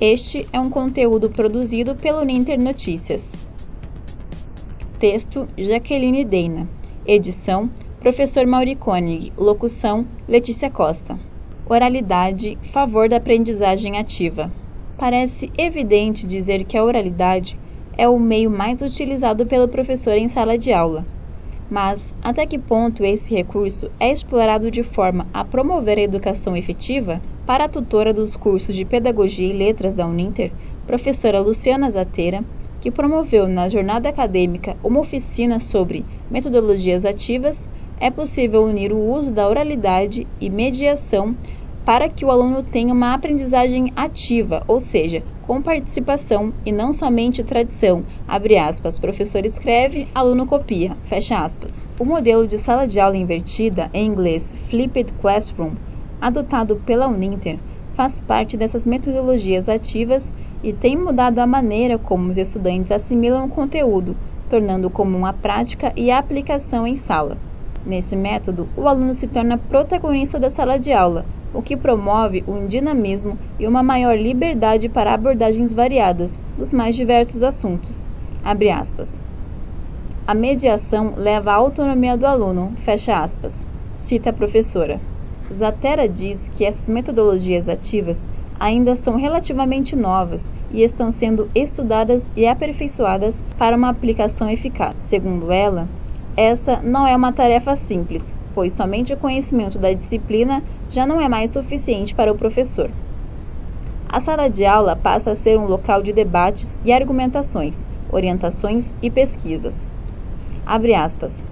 Este é um conteúdo produzido pelo Ninter Notícias. Texto: Jaqueline Deina. Edição: Professor Mauri Koenig. Locução: Letícia Costa. Oralidade: Favor da aprendizagem ativa. Parece evidente dizer que a oralidade é o meio mais utilizado pelo professor em sala de aula. Mas até que ponto esse recurso é explorado de forma a promover a educação efetiva? Para a tutora dos cursos de Pedagogia e Letras da Uninter, professora Luciana Zateira, que promoveu na jornada acadêmica uma oficina sobre metodologias ativas, é possível unir o uso da oralidade e mediação para que o aluno tenha uma aprendizagem ativa, ou seja, com participação e não somente tradição. Abre aspas, professor escreve, aluno copia, fecha aspas. O modelo de sala de aula invertida, em inglês Flipped Classroom, adotado pela Uninter, faz parte dessas metodologias ativas e tem mudado a maneira como os estudantes assimilam o conteúdo, tornando comum a prática e a aplicação em sala. Nesse método, o aluno se torna protagonista da sala de aula, o que promove um dinamismo e uma maior liberdade para abordagens variadas dos mais diversos assuntos. A mediação leva à autonomia do aluno, cita a professora. Zatera diz que essas metodologias ativas ainda são relativamente novas e estão sendo estudadas e aperfeiçoadas para uma aplicação eficaz. Segundo ela, essa não é uma tarefa simples, pois somente o conhecimento da disciplina já não é mais suficiente para o professor. A sala de aula passa a ser um local de debates e argumentações, orientações e pesquisas.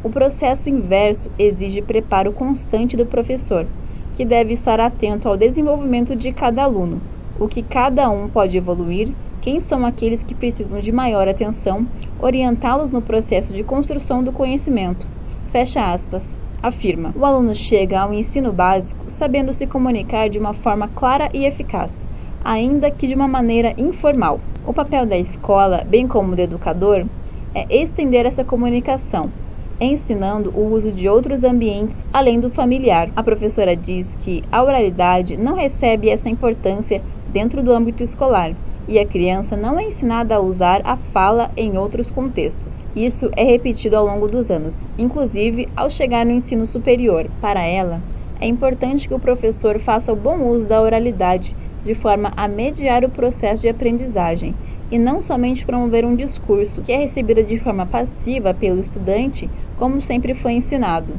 O processo inverso exige preparo constante do professor, que deve estar atento ao desenvolvimento de cada aluno, o que cada um pode evoluir, quem são aqueles que precisam de maior atenção, orientá-los no processo de construção do conhecimento. Fecha aspas. Afirma: o aluno chega ao ensino básico sabendo se comunicar de uma forma clara e eficaz, ainda que de uma maneira informal. O papel da escola, bem como do educador, é estender essa comunicação ensinando o uso de outros ambientes além do familiar. A professora diz que a oralidade não recebe essa importância dentro do âmbito escolar e a criança não é ensinada a usar a fala em outros contextos. Isso é repetido ao longo dos anos, inclusive ao chegar no ensino superior. Para ela, é importante que o professor faça o bom uso da oralidade de forma a mediar o processo de aprendizagem e não somente promover um discurso que é recebido de forma passiva pelo estudante, como sempre foi ensinado.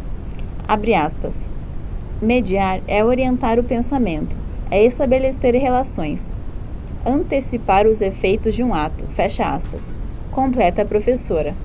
Abre aspas. Mediar é orientar o pensamento, é estabelecer relações, antecipar os efeitos de um ato, fecha aspas. Completa a professora.